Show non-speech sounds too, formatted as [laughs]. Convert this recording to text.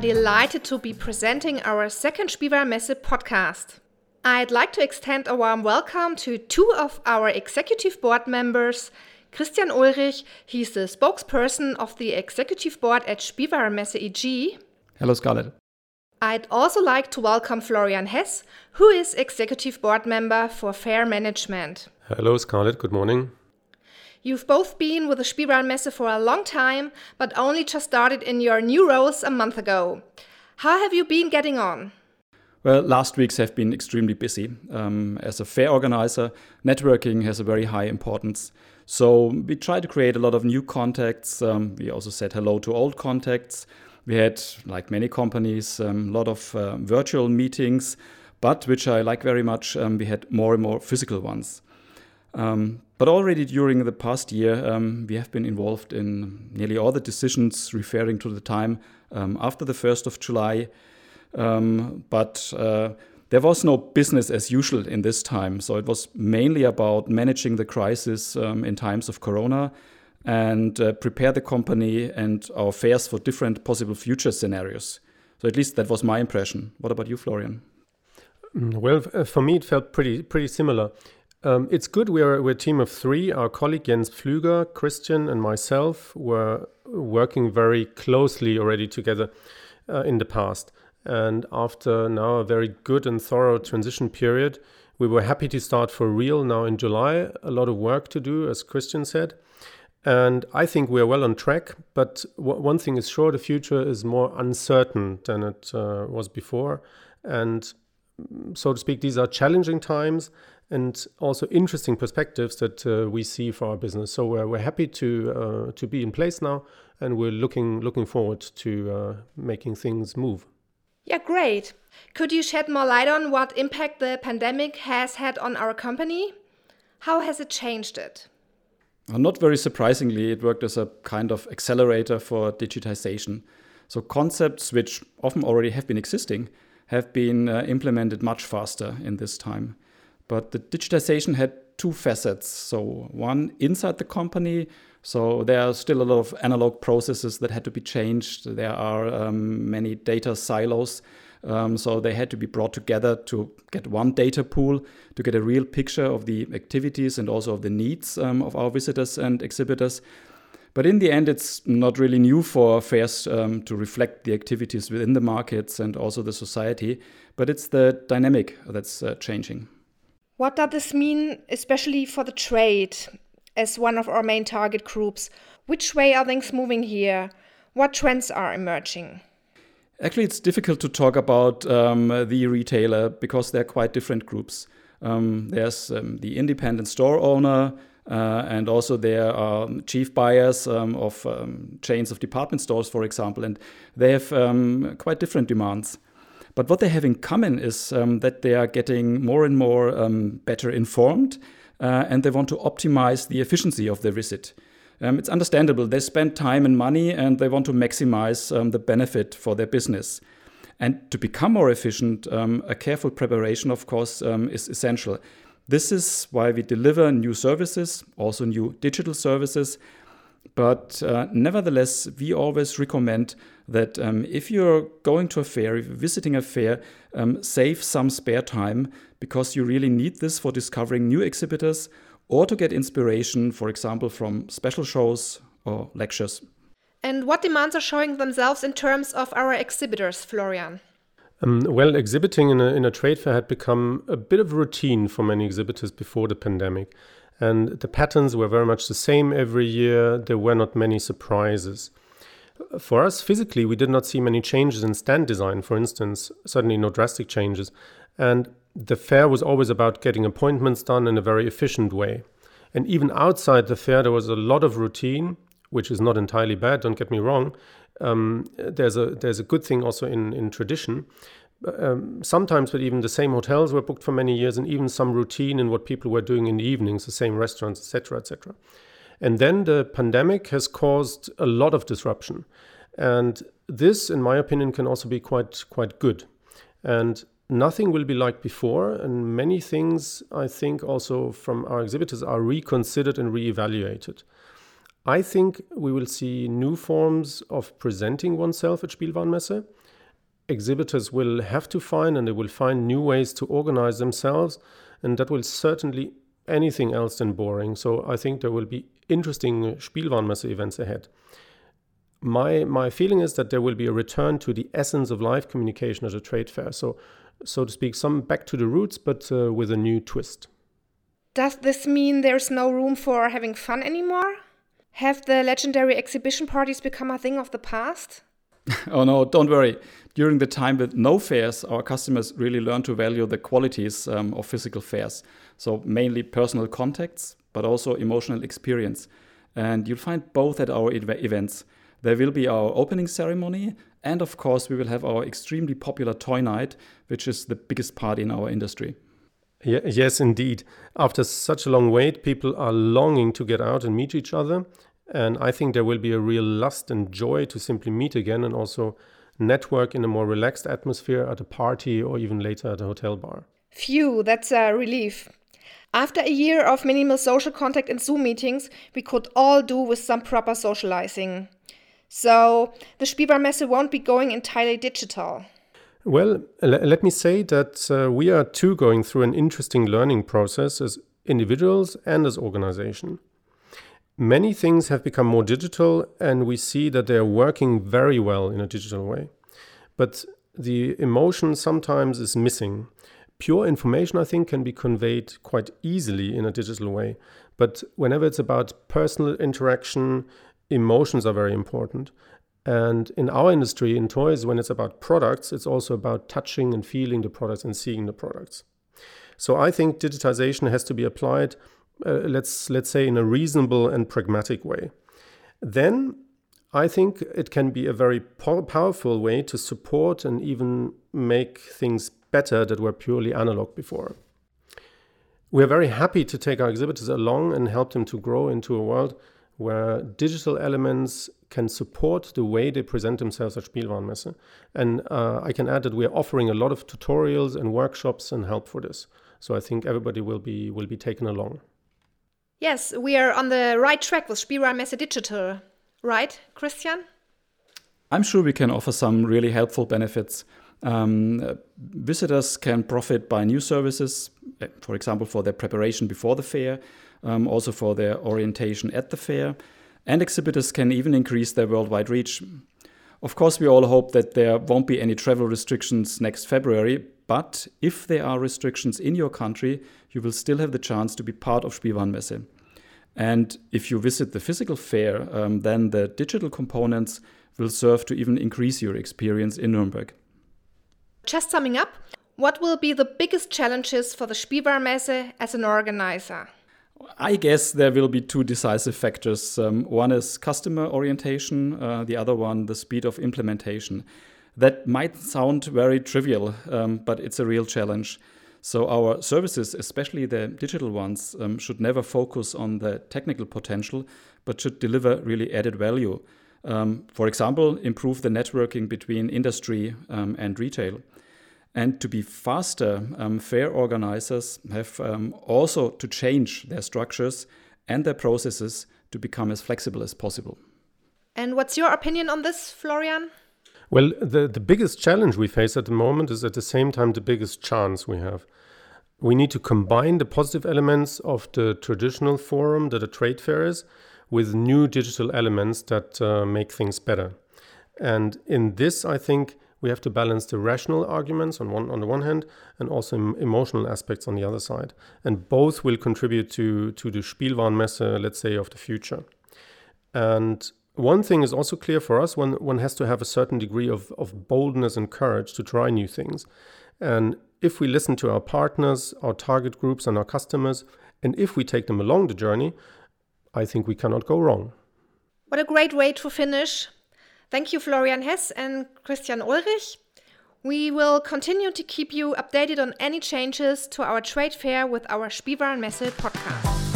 are delighted to be presenting our second Spielwarenmesse podcast. I'd like to extend a warm welcome to two of our executive board members, Christian Ulrich, he's the spokesperson of the executive board at Spielwarenmesse EG. Hello, Scarlett. I'd also like to welcome Florian Hess, who is executive board member for Fair Management. Hello, Scarlett. Good morning. You've both been with the Spielwarenmesse for a long time, but only just started in your new roles a month ago. How have you been getting on? Well, last weeks have been extremely busy. Um, as a fair organizer, networking has a very high importance. So we try to create a lot of new contacts. Um, we also said hello to old contacts. We had, like many companies, um, a lot of uh, virtual meetings, but which I like very much, um, we had more and more physical ones. Um, but already during the past year, um, we have been involved in nearly all the decisions referring to the time um, after the 1st of July. Um, but uh, there was no business as usual in this time. So it was mainly about managing the crisis um, in times of Corona and uh, prepare the company and our affairs for different possible future scenarios. So at least that was my impression. What about you, Florian? Mm, well, uh, for me, it felt pretty pretty similar. Um, it's good. We're, we're a team of three. Our colleague Jens Pflüger, Christian, and myself were working very closely already together uh, in the past. And after now a very good and thorough transition period, we were happy to start for real now in July. A lot of work to do, as Christian said. And I think we are well on track. But w- one thing is sure the future is more uncertain than it uh, was before. And so to speak, these are challenging times and also interesting perspectives that uh, we see for our business. So we're, we're happy to uh, to be in place now, and we're looking looking forward to uh, making things move. Yeah, great. Could you shed more light on what impact the pandemic has had on our company? How has it changed it? Not very surprisingly, it worked as a kind of accelerator for digitization. So concepts which often already have been existing have been uh, implemented much faster in this time. But the digitization had two facets. So, one inside the company. So, there are still a lot of analog processes that had to be changed. There are um, many data silos. Um, so, they had to be brought together to get one data pool to get a real picture of the activities and also of the needs um, of our visitors and exhibitors. But in the end, it's not really new for fairs um, to reflect the activities within the markets and also the society, but it's the dynamic that's uh, changing. What does this mean, especially for the trade, as one of our main target groups? Which way are things moving here? What trends are emerging? Actually, it's difficult to talk about um, the retailer because they're quite different groups. Um, there's um, the independent store owner, uh, and also there are chief buyers um, of um, chains of department stores, for example, and they have um, quite different demands. But what they have in common is um, that they are getting more and more um, better informed uh, and they want to optimize the efficiency of their visit. Um, it's understandable. They spend time and money and they want to maximize um, the benefit for their business. And to become more efficient, um, a careful preparation, of course, um, is essential. This is why we deliver new services, also new digital services, but uh, nevertheless, we always recommend that um, if you're going to a fair, if you're visiting a fair, um, save some spare time because you really need this for discovering new exhibitors or to get inspiration, for example, from special shows or lectures. And what demands are showing themselves in terms of our exhibitors, Florian? Um, well, exhibiting in a, in a trade fair had become a bit of a routine for many exhibitors before the pandemic. And the patterns were very much the same every year. There were not many surprises. For us, physically, we did not see many changes in stand design, for instance, certainly no drastic changes. And the fair was always about getting appointments done in a very efficient way. And even outside the fair, there was a lot of routine, which is not entirely bad, don't get me wrong. Um, there's, a, there's a good thing also in, in tradition um, sometimes, but even the same hotels were booked for many years, and even some routine in what people were doing in the evenings, the same restaurants, etc., etc. And then the pandemic has caused a lot of disruption, and this, in my opinion, can also be quite quite good. And nothing will be like before, and many things I think also from our exhibitors are reconsidered and reevaluated. I think we will see new forms of presenting oneself at Spielwarenmesse exhibitors will have to find and they will find new ways to organize themselves. And that will certainly anything else than boring. So I think there will be interesting Spielwarenmesse events ahead. My, my feeling is that there will be a return to the essence of live communication at a trade fair. So, so to speak, some back to the roots, but uh, with a new twist. Does this mean there's no room for having fun anymore? Have the legendary exhibition parties become a thing of the past? [laughs] oh no, don't worry. During the time with no fairs, our customers really learn to value the qualities um, of physical fairs. So, mainly personal contacts, but also emotional experience. And you'll find both at our ev events. There will be our opening ceremony, and of course, we will have our extremely popular toy night, which is the biggest party in our industry. Yeah, yes, indeed. After such a long wait, people are longing to get out and meet each other. And I think there will be a real lust and joy to simply meet again and also network in a more relaxed atmosphere at a party or even later at a hotel bar. Phew, that's a relief. After a year of minimal social contact and Zoom meetings, we could all do with some proper socializing. So, the Spielwarenmesse won't be going entirely digital. Well, let me say that uh, we are too going through an interesting learning process as individuals and as organization. Many things have become more digital and we see that they are working very well in a digital way. But the emotion sometimes is missing. Pure information, I think, can be conveyed quite easily in a digital way. But whenever it's about personal interaction, emotions are very important. And in our industry, in toys, when it's about products, it's also about touching and feeling the products and seeing the products. So I think digitization has to be applied, uh, let's let's say, in a reasonable and pragmatic way. Then I think it can be a very po- powerful way to support and even make things better that were purely analog before. We are very happy to take our exhibitors along and help them to grow into a world where digital elements can support the way they present themselves at Spielwarenmesse. And uh, I can add that we're offering a lot of tutorials and workshops and help for this. So I think everybody will be will be taken along. Yes, we are on the right track with Spielwarenmesse Digital, right, Christian? I'm sure we can offer some really helpful benefits. Um, visitors can profit by new services, eh, for example, for their preparation before the fair, um, also for their orientation at the fair. And exhibitors can even increase their worldwide reach. Of course, we all hope that there won't be any travel restrictions next February, but if there are restrictions in your country, you will still have the chance to be part of Spielwarenmesse. And if you visit the physical fair, um, then the digital components will serve to even increase your experience in Nuremberg. Just summing up, what will be the biggest challenges for the Spielwarenmesse as an organizer? I guess there will be two decisive factors. Um, one is customer orientation, uh, the other one, the speed of implementation. That might sound very trivial, um, but it's a real challenge. So, our services, especially the digital ones, um, should never focus on the technical potential, but should deliver really added value. Um, for example, improve the networking between industry um, and retail. And to be faster, um, fair organizers have um, also to change their structures and their processes to become as flexible as possible. And what's your opinion on this, Florian? Well, the, the biggest challenge we face at the moment is at the same time the biggest chance we have. We need to combine the positive elements of the traditional forum that a trade fair is with new digital elements that uh, make things better. And in this, I think we have to balance the rational arguments on one on the one hand and also emotional aspects on the other side and both will contribute to to the Spielwarenmesse let's say of the future and one thing is also clear for us one one has to have a certain degree of, of boldness and courage to try new things and if we listen to our partners our target groups and our customers and if we take them along the journey i think we cannot go wrong what a great way to finish Thank you, Florian Hess and Christian Ulrich. We will continue to keep you updated on any changes to our trade fair with our Spielwarenmesse podcast.